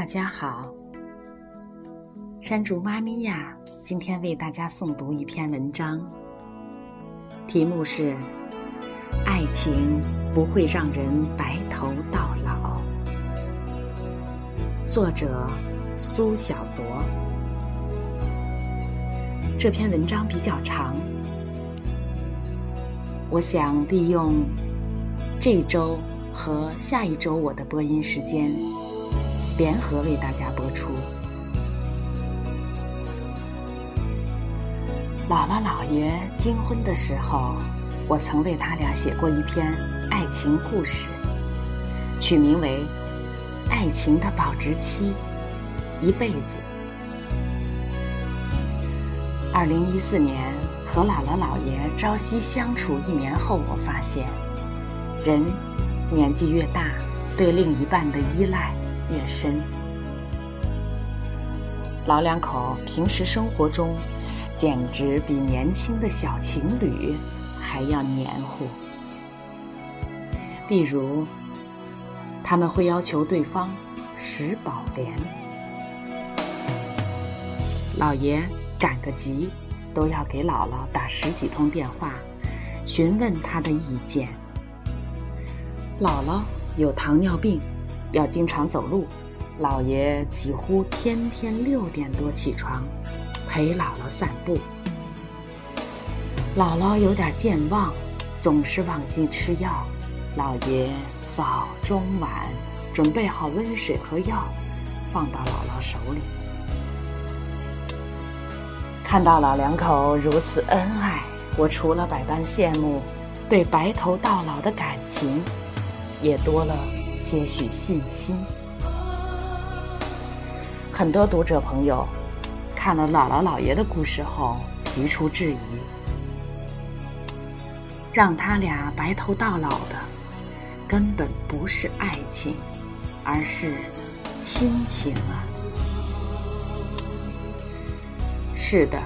大家好，山竹妈咪呀，今天为大家诵读一篇文章，题目是《爱情不会让人白头到老》，作者苏小卓。这篇文章比较长，我想利用这周和下一周我的播音时间。联合为大家播出。姥姥姥爷金婚的时候，我曾为他俩写过一篇爱情故事，取名为《爱情的保质期》，一辈子。二零一四年和姥姥姥爷朝夕相处一年后，我发现，人年纪越大，对另一半的依赖。越深，老两口平时生活中简直比年轻的小情侣还要黏糊。比如，他们会要求对方使宝莲，老爷赶个集都要给姥姥打十几通电话，询问他的意见。姥姥有糖尿病。要经常走路，姥爷几乎天天六点多起床，陪姥姥散步。姥姥有点健忘，总是忘记吃药，姥爷早中晚准备好温水和药，放到姥姥手里。看到老两口如此恩爱，我除了百般羡慕，对白头到老的感情也多了。些许信心。很多读者朋友看了姥姥姥爷的故事后提出质疑：让他俩白头到老的，根本不是爱情，而是亲情啊！是的，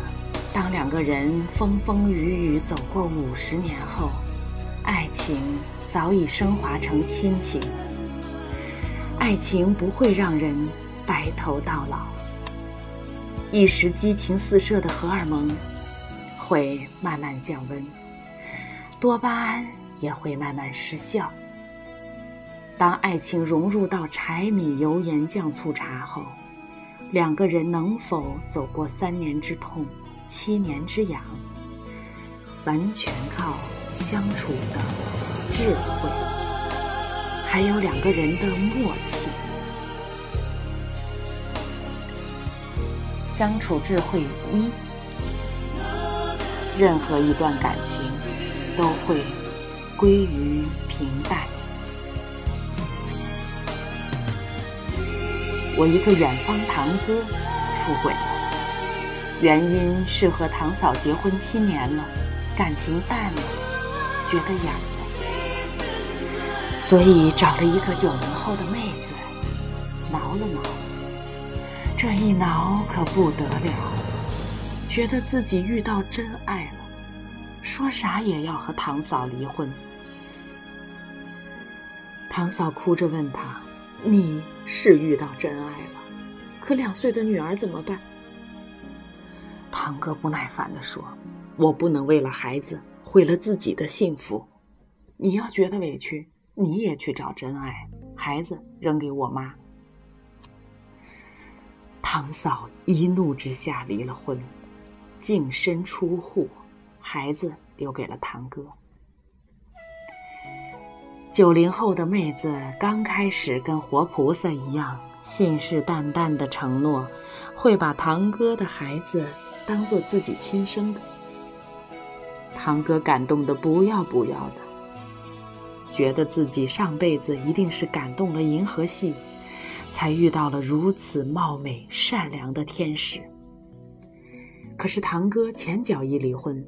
当两个人风风雨雨走过五十年后，爱情早已升华成亲情。爱情不会让人白头到老，一时激情四射的荷尔蒙会慢慢降温，多巴胺也会慢慢失效。当爱情融入到柴米油盐酱醋茶后，两个人能否走过三年之痛、七年之痒，完全靠相处的智慧。还有两个人的默契，相处智慧一，任何一段感情都会归于平淡。我一个远方堂哥出轨了，原因是和堂嫂结婚七年了，感情淡了，觉得痒。所以找了一个九零后的妹子，挠了挠。这一挠可不得了，觉得自己遇到真爱了，说啥也要和堂嫂离婚。堂嫂哭着问他：“你是遇到真爱了，可两岁的女儿怎么办？”堂哥不耐烦地说：“我不能为了孩子毁了自己的幸福，你要觉得委屈。”你也去找真爱，孩子扔给我妈。堂嫂一怒之下离了婚，净身出户，孩子留给了堂哥。九零后的妹子刚开始跟活菩萨一样，信誓旦旦的承诺，会把堂哥的孩子当做自己亲生的。堂哥感动的不要不要的。觉得自己上辈子一定是感动了银河系，才遇到了如此貌美善良的天使。可是堂哥前脚一离婚，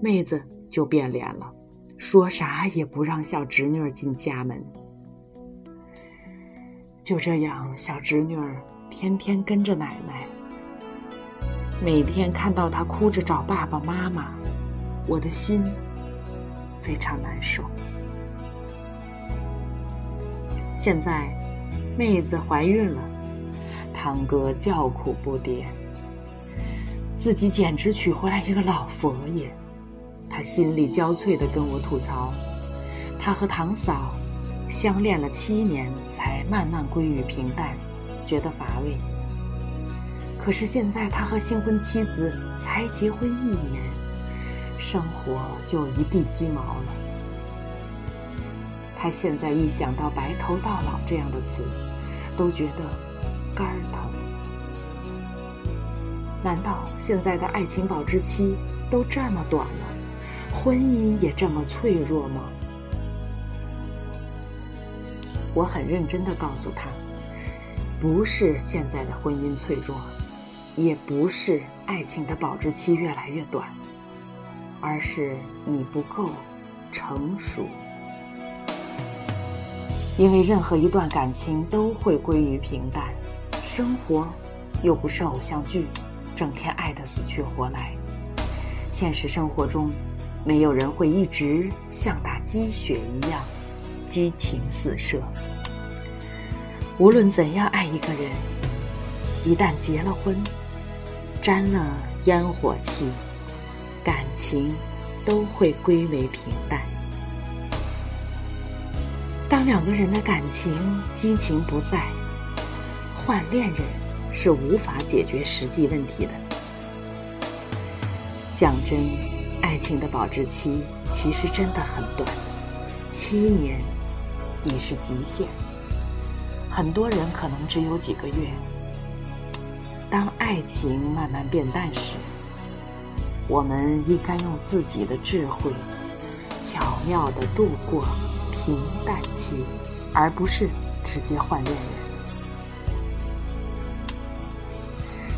妹子就变脸了，说啥也不让小侄女进家门。就这样，小侄女儿天天跟着奶奶，每天看到她哭着找爸爸妈妈，我的心非常难受。现在，妹子怀孕了，堂哥叫苦不迭，自己简直娶回来一个老佛爷。他心力交瘁地跟我吐槽，他和堂嫂相恋了七年，才慢慢归于平淡，觉得乏味。可是现在他和新婚妻子才结婚一年，生活就一地鸡毛了。他现在一想到“白头到老”这样的词，都觉得肝儿疼。难道现在的爱情保质期都这么短了？婚姻也这么脆弱吗？我很认真的告诉他，不是现在的婚姻脆弱，也不是爱情的保质期越来越短，而是你不够成熟。因为任何一段感情都会归于平淡，生活又不是偶像剧，整天爱得死去活来。现实生活中。没有人会一直像打鸡血一样激情四射。无论怎样爱一个人，一旦结了婚，沾了烟火气，感情都会归为平淡。当两个人的感情激情不在，换恋人是无法解决实际问题的。讲真。爱情的保质期其实真的很短，七年已是极限。很多人可能只有几个月。当爱情慢慢变淡时，我们应该用自己的智慧，巧妙的度过平淡期，而不是直接换恋人。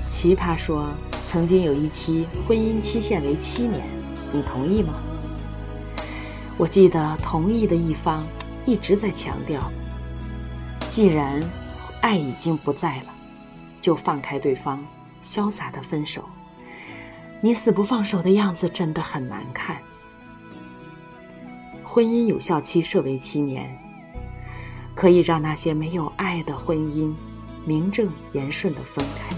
奇葩说，曾经有一期婚姻期限为七年。你同意吗？我记得同意的一方一直在强调，既然爱已经不在了，就放开对方，潇洒的分手。你死不放手的样子真的很难看。婚姻有效期设为七年，可以让那些没有爱的婚姻名正言顺的分开。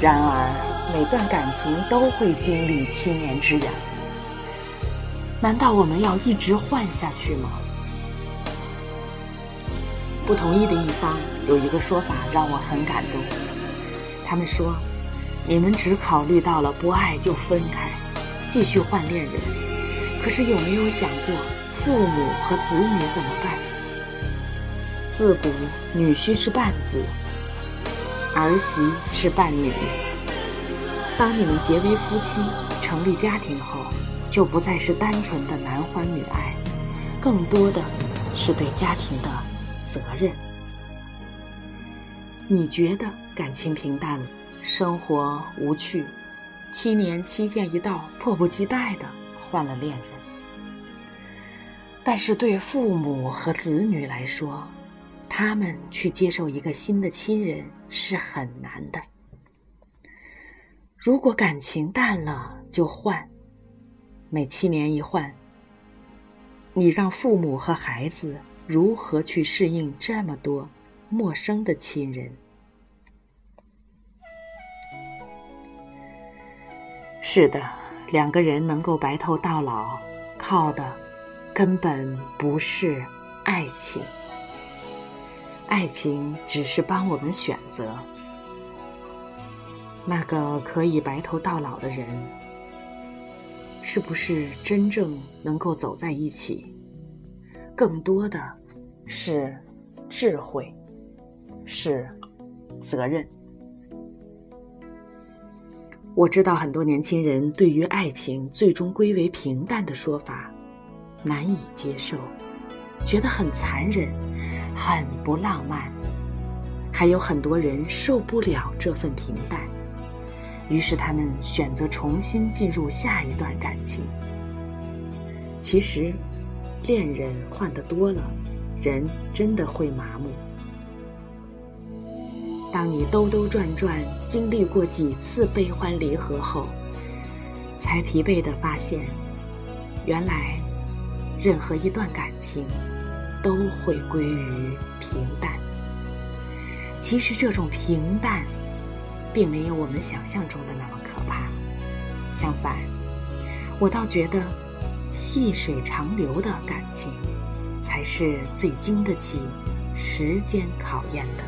然而。每段感情都会经历七年之痒，难道我们要一直换下去吗？不同意的一方有一个说法让我很感动，他们说：“你们只考虑到了不爱就分开，继续换恋人，可是有没有想过父母和子女怎么办？自古女婿是半子，儿媳是半女。”当你们结为夫妻、成立家庭后，就不再是单纯的男欢女爱，更多的是对家庭的责任。你觉得感情平淡，生活无趣，七年期限一到，迫不及待的换了恋人。但是对父母和子女来说，他们去接受一个新的亲人是很难的。如果感情淡了就换，每七年一换，你让父母和孩子如何去适应这么多陌生的亲人？是的，两个人能够白头到老，靠的根本不是爱情，爱情只是帮我们选择。那个可以白头到老的人，是不是真正能够走在一起？更多的是智慧，是责任。我知道很多年轻人对于爱情最终归为平淡的说法难以接受，觉得很残忍，很不浪漫。还有很多人受不了这份平淡。于是他们选择重新进入下一段感情。其实，恋人换的多了，人真的会麻木。当你兜兜转转经历过几次悲欢离合后，才疲惫的发现，原来任何一段感情都会归于平淡。其实这种平淡，并没有我们想象中的那么可怕。相反，我倒觉得，细水长流的感情，才是最经得起时间考验的。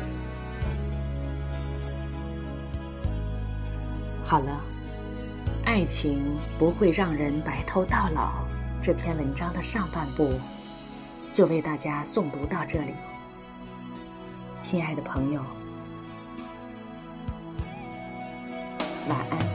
好了，爱情不会让人白头到老。这篇文章的上半部，就为大家诵读到这里。亲爱的朋友，晚安。